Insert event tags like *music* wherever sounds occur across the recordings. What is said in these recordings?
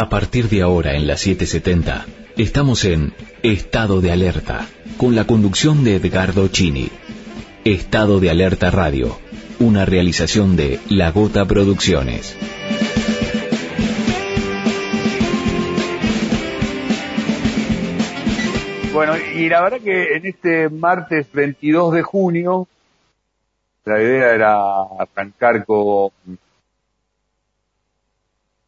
A partir de ahora en la 770, estamos en Estado de Alerta, con la conducción de Edgardo Chini. Estado de Alerta Radio, una realización de La Gota Producciones. Bueno, y la verdad que en este martes 22 de junio, la idea era arrancar con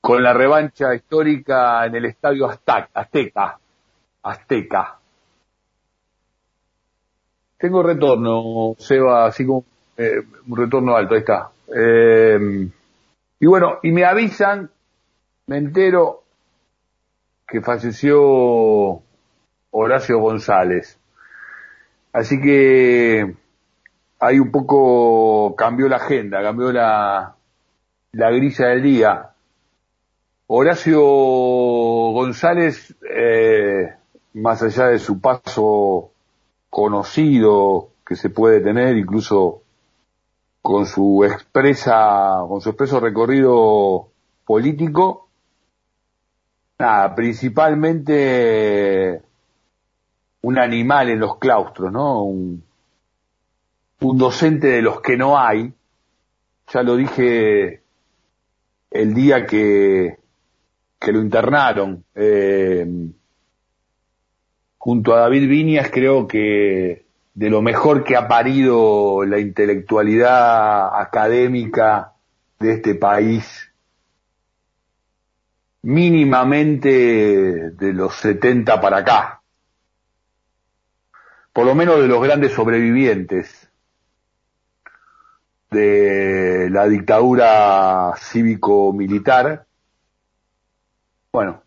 con la revancha histórica en el estadio Azteca. Azteca. Tengo retorno, Seba, así como eh, un retorno alto, ahí está. Eh, y bueno, y me avisan, me entero que falleció Horacio González. Así que ahí un poco cambió la agenda, cambió la, la grilla del día. Horacio González, eh, más allá de su paso conocido que se puede tener, incluso con su expresa, con su expreso recorrido político, nada, principalmente un animal en los claustros, ¿no? Un, un docente de los que no hay, ya lo dije el día que, que lo internaron. Eh, junto a David Viñas creo que de lo mejor que ha parido la intelectualidad académica de este país, mínimamente de los 70 para acá, por lo menos de los grandes sobrevivientes de la dictadura cívico-militar, bueno,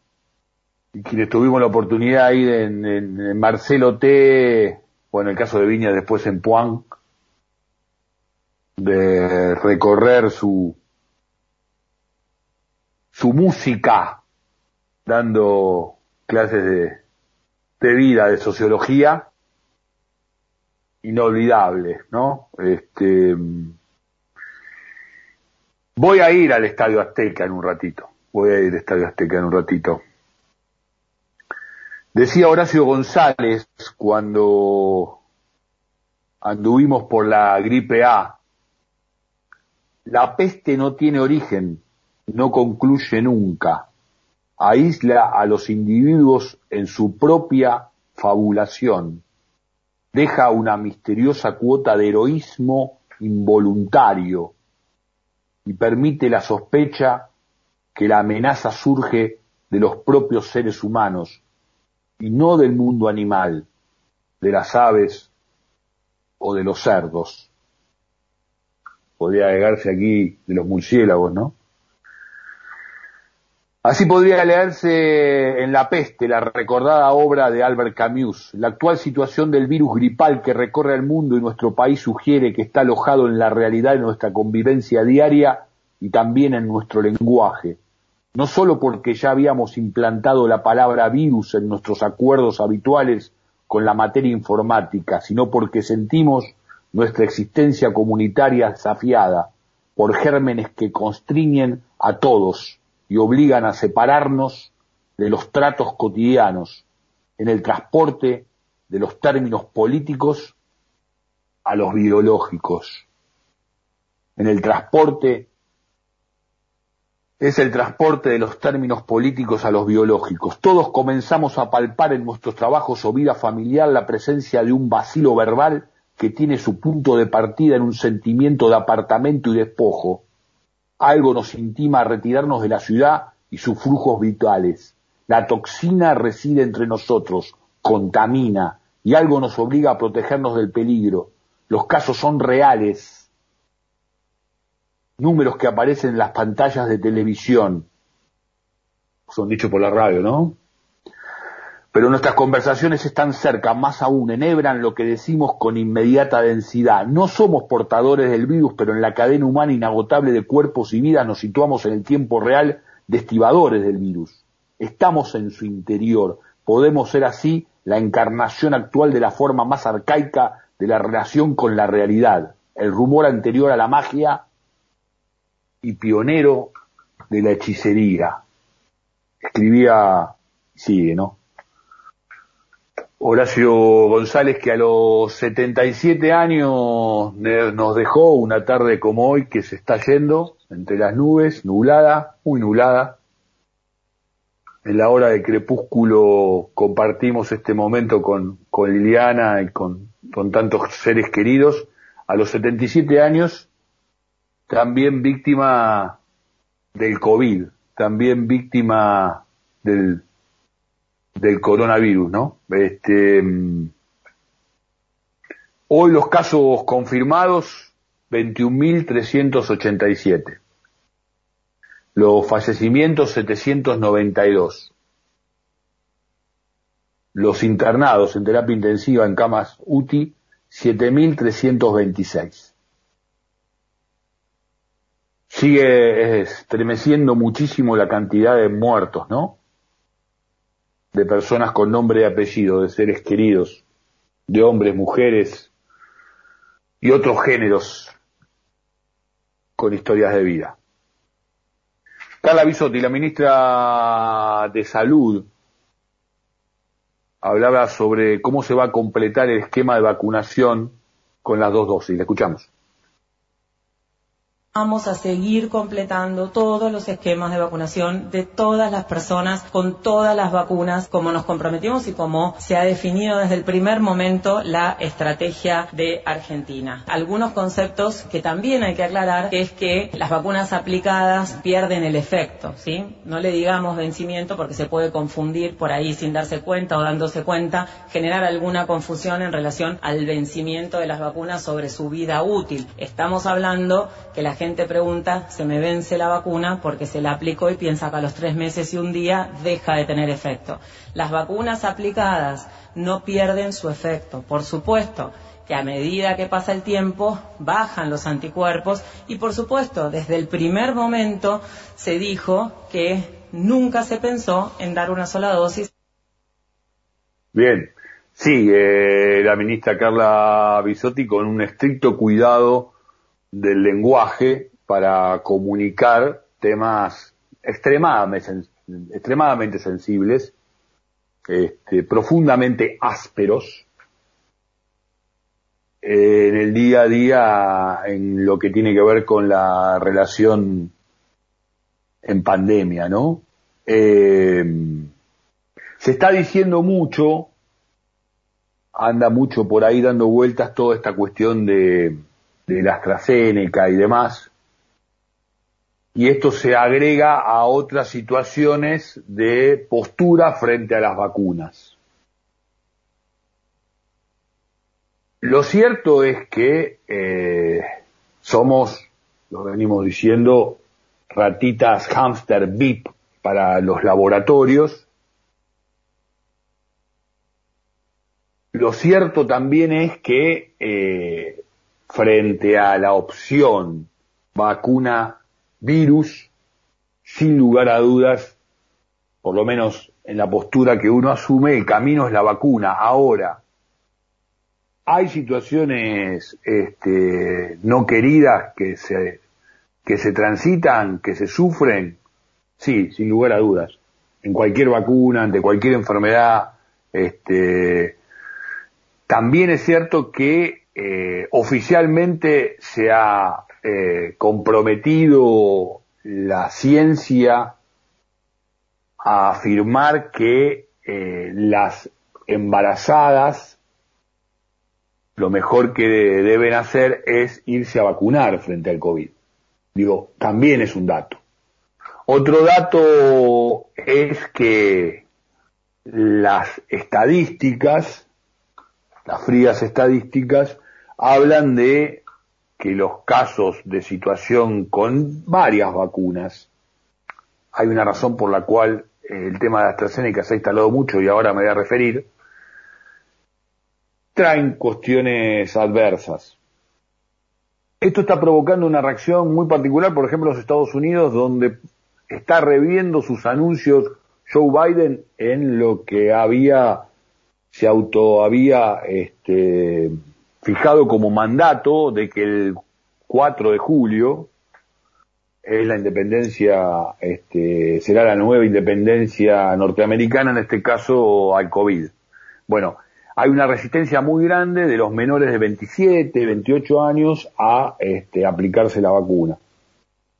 quienes tuvimos la oportunidad ahí en, en, Marcelo T, o en el caso de Viña después en Puan, de recorrer su, su música, dando clases de, de vida, de sociología, inolvidable, ¿no? Este, voy a ir al Estadio Azteca en un ratito voy a ir al Estadio Azteca en un ratito. Decía Horacio González cuando anduvimos por la gripe A, la peste no tiene origen, no concluye nunca, aísla a los individuos en su propia fabulación, deja una misteriosa cuota de heroísmo involuntario y permite la sospecha que la amenaza surge de los propios seres humanos y no del mundo animal, de las aves o de los cerdos. Podría agregarse aquí de los murciélagos, ¿no? Así podría leerse en La peste, la recordada obra de Albert Camus. La actual situación del virus gripal que recorre el mundo y nuestro país sugiere que está alojado en la realidad de nuestra convivencia diaria y también en nuestro lenguaje no solo porque ya habíamos implantado la palabra virus en nuestros acuerdos habituales con la materia informática, sino porque sentimos nuestra existencia comunitaria desafiada por gérmenes que constriñen a todos y obligan a separarnos de los tratos cotidianos en el transporte de los términos políticos a los biológicos, en el transporte es el transporte de los términos políticos a los biológicos. Todos comenzamos a palpar en nuestros trabajos o vida familiar la presencia de un vacilo verbal que tiene su punto de partida en un sentimiento de apartamento y despojo. Algo nos intima a retirarnos de la ciudad y sus flujos vitales. La toxina reside entre nosotros, contamina, y algo nos obliga a protegernos del peligro. Los casos son reales, números que aparecen en las pantallas de televisión. Son dichos por la radio, ¿no? Pero nuestras conversaciones están cerca, más aún, enhebran lo que decimos con inmediata densidad. No somos portadores del virus, pero en la cadena humana inagotable de cuerpos y vidas nos situamos en el tiempo real de estibadores del virus. Estamos en su interior. Podemos ser así la encarnación actual de la forma más arcaica de la relación con la realidad. El rumor anterior a la magia y pionero de la hechicería. escribía, sigue, ¿no? Horacio González que a los 77 años nos dejó una tarde como hoy que se está yendo entre las nubes, nublada, muy nublada. En la hora de crepúsculo compartimos este momento con, con Liliana y con, con tantos seres queridos. A los 77 años, también víctima del COVID, también víctima del, del coronavirus, ¿no? Este, hoy los casos confirmados, 21.387. Los fallecimientos, 792. Los internados en terapia intensiva en camas UTI, 7.326. Sigue estremeciendo muchísimo la cantidad de muertos, ¿no? de personas con nombre y apellido, de seres queridos, de hombres, mujeres y otros géneros con historias de vida. Carla Bisotti, la ministra de Salud, hablaba sobre cómo se va a completar el esquema de vacunación con las dos dosis. La escuchamos. Vamos a seguir completando todos los esquemas de vacunación de todas las personas con todas las vacunas, como nos comprometimos y como se ha definido desde el primer momento la estrategia de Argentina. Algunos conceptos que también hay que aclarar es que las vacunas aplicadas pierden el efecto, ¿sí? No le digamos vencimiento porque se puede confundir por ahí sin darse cuenta o dándose cuenta, generar alguna confusión en relación al vencimiento de las vacunas sobre su vida útil. Estamos hablando que la gente gente pregunta, se me vence la vacuna porque se la aplicó y piensa que a los tres meses y un día deja de tener efecto. Las vacunas aplicadas no pierden su efecto. Por supuesto que a medida que pasa el tiempo bajan los anticuerpos y por supuesto desde el primer momento se dijo que nunca se pensó en dar una sola dosis. Bien, sí, eh, la ministra Carla Bisotti con un estricto cuidado del lenguaje para comunicar temas extremadamente, extremadamente sensibles, este, profundamente ásperos, eh, en el día a día en lo que tiene que ver con la relación en pandemia, ¿no? Eh, se está diciendo mucho, anda mucho por ahí dando vueltas toda esta cuestión de de la AstraZeneca y demás. Y esto se agrega a otras situaciones de postura frente a las vacunas. Lo cierto es que eh, somos, lo venimos diciendo, ratitas hamster VIP para los laboratorios. Lo cierto también es que eh, frente a la opción vacuna virus, sin lugar a dudas, por lo menos en la postura que uno asume, el camino es la vacuna. Ahora, hay situaciones este, no queridas que se, que se transitan, que se sufren, sí, sin lugar a dudas. En cualquier vacuna, ante cualquier enfermedad, este, también es cierto que eh, oficialmente se ha eh, comprometido la ciencia a afirmar que eh, las embarazadas lo mejor que deben hacer es irse a vacunar frente al COVID. Digo, también es un dato. Otro dato es que las estadísticas, las frías estadísticas, hablan de que los casos de situación con varias vacunas, hay una razón por la cual eh, el tema de AstraZeneca se ha instalado mucho y ahora me voy a referir, traen cuestiones adversas. Esto está provocando una reacción muy particular, por ejemplo, los Estados Unidos, donde está reviendo sus anuncios Joe Biden en lo que había, se auto había, este, fijado como mandato de que el 4 de julio es la independencia, este, será la nueva independencia norteamericana, en este caso al COVID. Bueno, hay una resistencia muy grande de los menores de 27, 28 años a este, aplicarse la vacuna.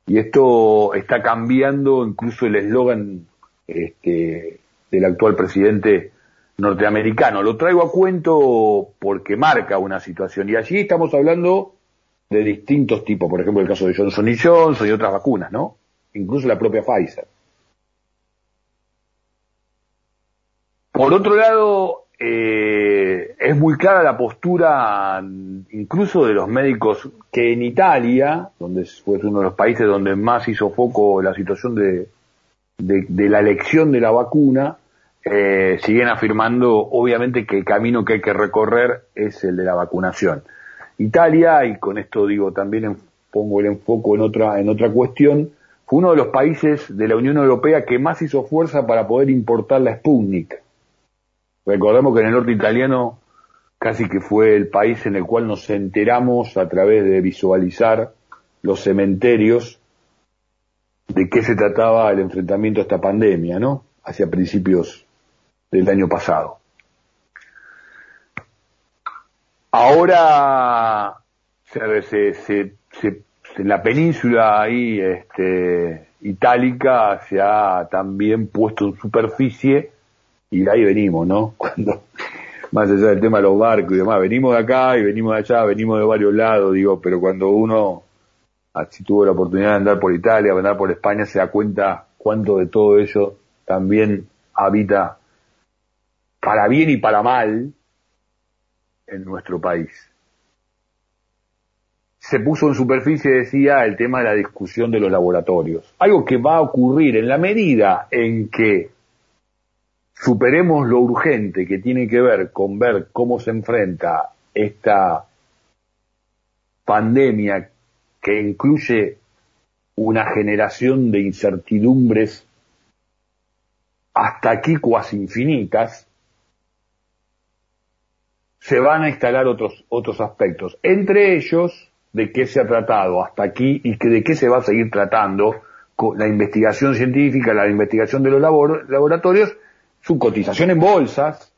Y esto está cambiando incluso el eslogan este, del actual presidente norteamericano. Lo traigo a cuento porque marca una situación. Y allí estamos hablando de distintos tipos, por ejemplo el caso de Johnson y Johnson y otras vacunas, ¿no? Incluso la propia Pfizer. Por otro lado, eh, es muy clara la postura incluso de los médicos que en Italia, donde fue uno de los países donde más hizo foco la situación de, de, la elección de la vacuna, eh, siguen afirmando obviamente que el camino que hay que recorrer es el de la vacunación. Italia, y con esto digo también pongo el enfoque en otra, en otra cuestión, fue uno de los países de la Unión Europea que más hizo fuerza para poder importar la Sputnik. Recordemos que en el norte italiano casi que fue el país en el cual nos enteramos a través de visualizar los cementerios de qué se trataba el enfrentamiento a esta pandemia, ¿no? Hacia principios del año pasado. Ahora se, se, en la península ahí este, itálica se ha también puesto en superficie y de ahí venimos, ¿no? *laughs* Cuando más allá del tema de los barcos y demás, venimos de acá y venimos de allá, venimos de varios lados, digo, pero cuando uno si tuvo la oportunidad de andar por Italia, de andar por España, se da cuenta cuánto de todo ello también habita para bien y para mal en nuestro país. Se puso en superficie, decía, el tema de la discusión de los laboratorios. Algo que va a ocurrir en la medida en que superemos lo urgente que tiene que ver con ver cómo se enfrenta esta pandemia que incluye una generación de incertidumbres hasta aquí cuasi infinitas, se van a instalar otros, otros aspectos, entre ellos de qué se ha tratado hasta aquí y que de qué se va a seguir tratando con la investigación científica, la investigación de los laboratorios, su cotización en bolsas,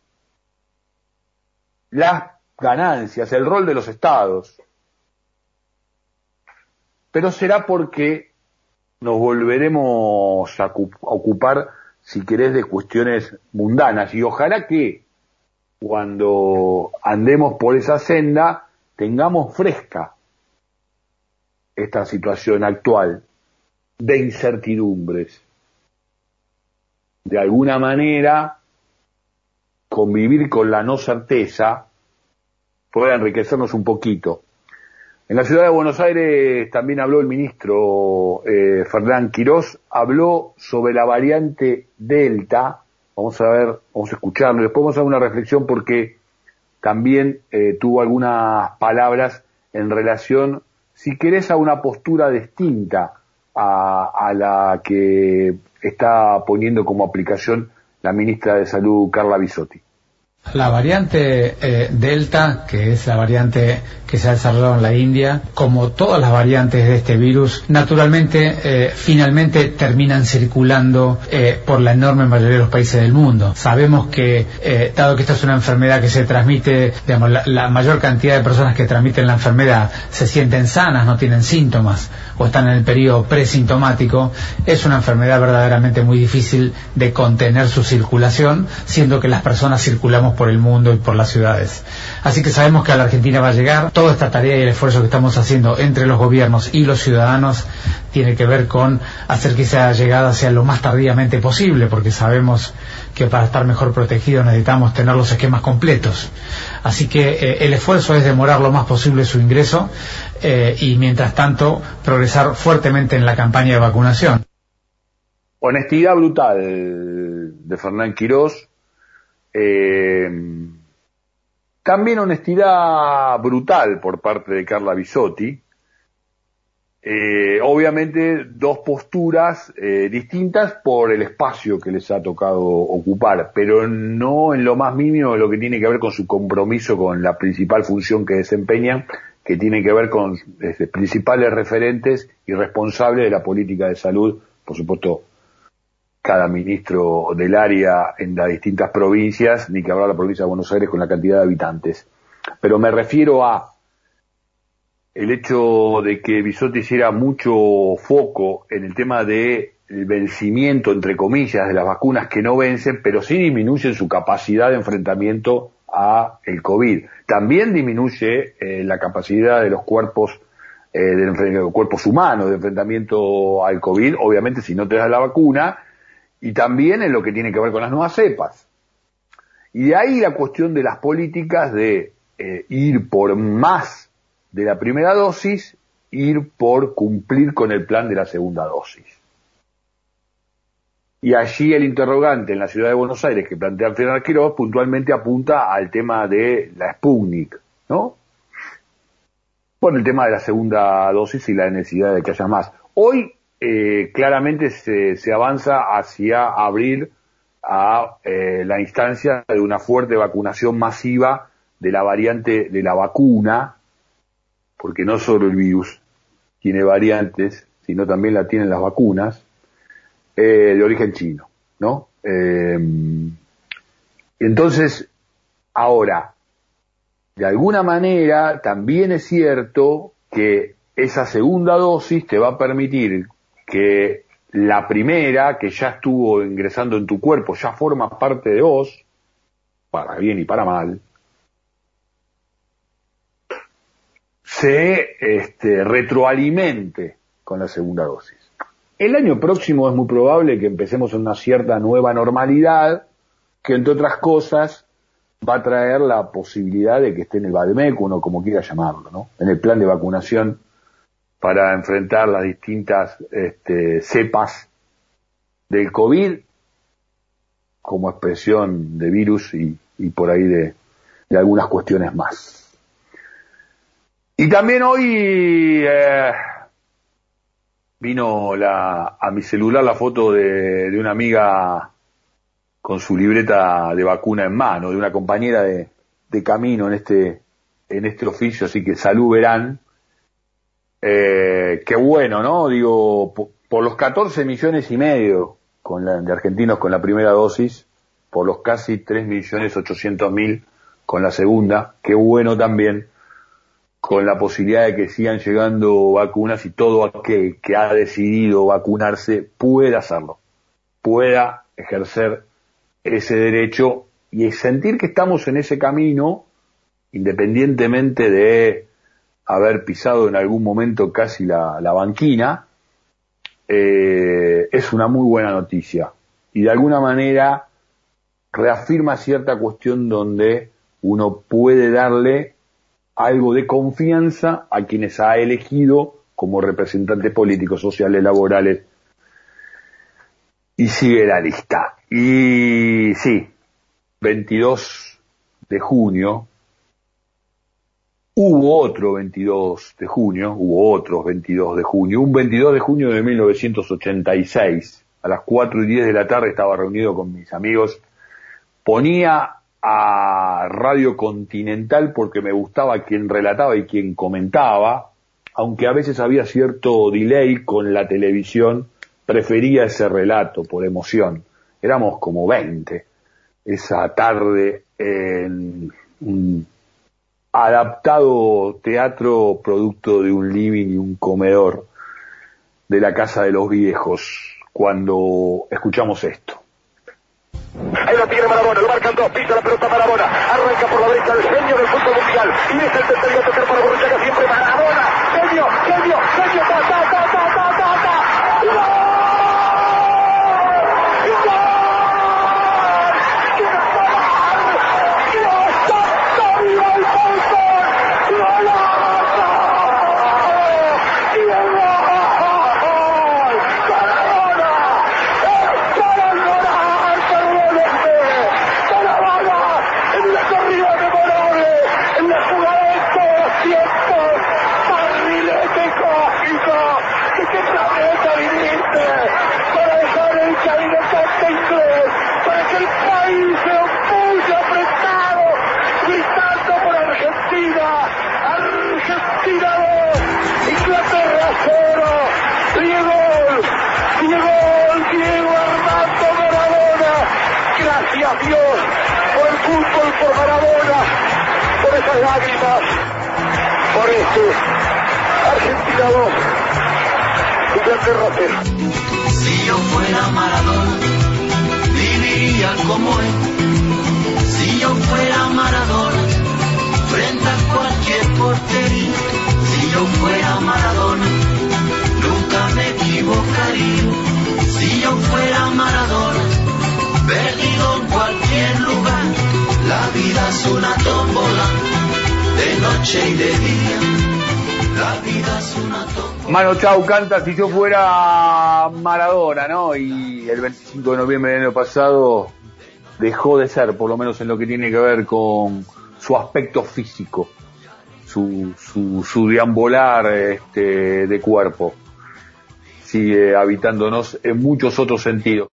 las ganancias, el rol de los estados. Pero será porque nos volveremos a ocupar, si querés, de cuestiones mundanas y ojalá que cuando andemos por esa senda tengamos fresca esta situación actual de incertidumbres. De alguna manera, convivir con la no certeza puede enriquecernos un poquito. En la ciudad de Buenos Aires también habló el ministro eh, Fernán Quirós, habló sobre la variante Delta, Vamos a ver, vamos a escucharlo. Después vamos a hacer una reflexión porque también eh, tuvo algunas palabras en relación, si querés, a una postura distinta a, a la que está poniendo como aplicación la ministra de Salud, Carla Bisotti. La variante eh, Delta, que es la variante que se ha desarrollado en la India, como todas las variantes de este virus, naturalmente eh, finalmente terminan circulando eh, por la enorme mayoría de los países del mundo. Sabemos que, dado que esta es una enfermedad que se transmite, digamos, la, mayor cantidad de personas que transmiten la enfermedad se sienten sanas, no tienen síntomas o están en el periodo presintomático, es una enfermedad verdaderamente muy difícil de contener su circulación, siendo que las personas circulamos por el mundo y por las ciudades. Así que sabemos que a la Argentina va a llegar. Toda esta tarea y el esfuerzo que estamos haciendo entre los gobiernos y los ciudadanos tiene que ver con hacer que esa llegada sea lo más tardíamente posible, porque sabemos que para estar mejor protegidos necesitamos tener los esquemas completos. Así que eh, el esfuerzo es demorar lo más posible su ingreso eh, y mientras tanto progresar fuertemente en la campaña de vacunación. Honestidad brutal de Fernán Quirós, eh, también honestidad brutal por parte de Carla Bisotti. Eh, obviamente dos posturas eh, distintas por el espacio que les ha tocado ocupar, pero no en lo más mínimo lo que tiene que ver con su compromiso con la principal función que desempeñan, que tienen que ver con este, principales referentes y responsables de la política de salud, por supuesto, cada ministro del área en las distintas provincias, ni que hablar la provincia de Buenos Aires con la cantidad de habitantes. Pero me refiero a el hecho de que Bisotti hiciera mucho foco en el tema de vencimiento, entre comillas, de las vacunas que no vencen, pero sí disminuyen su capacidad de enfrentamiento a el COVID. También disminuye eh, la capacidad de los cuerpos, eh, de los cuerpos humanos de enfrentamiento al COVID, obviamente si no te das la vacuna, y también en lo que tiene que ver con las nuevas cepas. Y de ahí la cuestión de las políticas de eh, ir por más de la primera dosis, ir por cumplir con el plan de la segunda dosis. Y allí el interrogante en la ciudad de Buenos Aires que plantea Fernando Quiroz puntualmente apunta al tema de la Sputnik, ¿no? Por el tema de la segunda dosis y la necesidad de que haya más. Hoy eh, claramente se, avanza hacia abrir a eh, la instancia de una fuerte vacunación masiva de la variante de la vacuna, porque no solo el virus tiene variantes, sino también la tienen las vacunas, eh, de origen chino, ¿no? Eh, entonces, ahora, de alguna manera también es cierto que esa segunda dosis te va a permitir que la primera, que ya estuvo ingresando en tu cuerpo, ya forma parte de vos, para bien y para mal, se este, retroalimente con la segunda dosis. El año próximo es muy probable que empecemos en una cierta nueva normalidad, que entre otras cosas va a traer la posibilidad de que esté en el Bademecum o como quiera llamarlo, ¿no? En el plan de vacunación para enfrentar las distintas este, cepas del COVID como expresión de virus y, por ahí de, algunas cuestiones más. Y también hoy eh, vino la, a mi celular la foto de, de, una amiga con su libreta de vacuna en mano, de una compañera de, de camino en este, en este oficio, así que salud verán. Eh, qué bueno, ¿no? Digo, por, los 14 millones y medio con la, de argentinos con la primera dosis, por los casi 3 millones 800 mil con la segunda, qué bueno también con la posibilidad de que sigan llegando vacunas y todo aquel que ha decidido vacunarse pueda hacerlo, pueda ejercer ese derecho y sentir que estamos en ese camino, independientemente de haber pisado en algún momento casi la, banquina, eh, es una muy buena noticia. Y de alguna manera reafirma cierta cuestión donde uno puede darle algo de confianza a quienes ha elegido como representantes políticos, sociales, laborales. Y sigue la lista. Y sí, 22 de junio, hubo otro 22 de junio, hubo otros 22 de junio, un 22 de junio de 1986, a las 4 y 10 de la tarde estaba reunido con mis amigos, ponía a Radio Continental porque me gustaba quien relataba y quien comentaba, aunque a veces había cierto delay con la televisión, prefería ese relato por emoción. Éramos como 20 esa tarde en un adaptado teatro producto de un living y un comedor de la casa de los viejos cuando escuchamos esto. Ahí Marabona, lo marcan dos, la pelota arranca por la del mundial, y el siempre genio, genio, genio. Por Maradona, por esas lágrimas, por este Argentina 2, Inglaterra 0. Si yo fuera Maradona, viviría como él. Si yo fuera Maradona, Mano Chau canta si yo fuera Maradona, ¿no? Y el 25 de noviembre del año pasado dejó de ser, por lo menos en lo que tiene que ver con su aspecto físico, su, su, su deambular este, de cuerpo. Sigue habitándonos en muchos otros sentidos.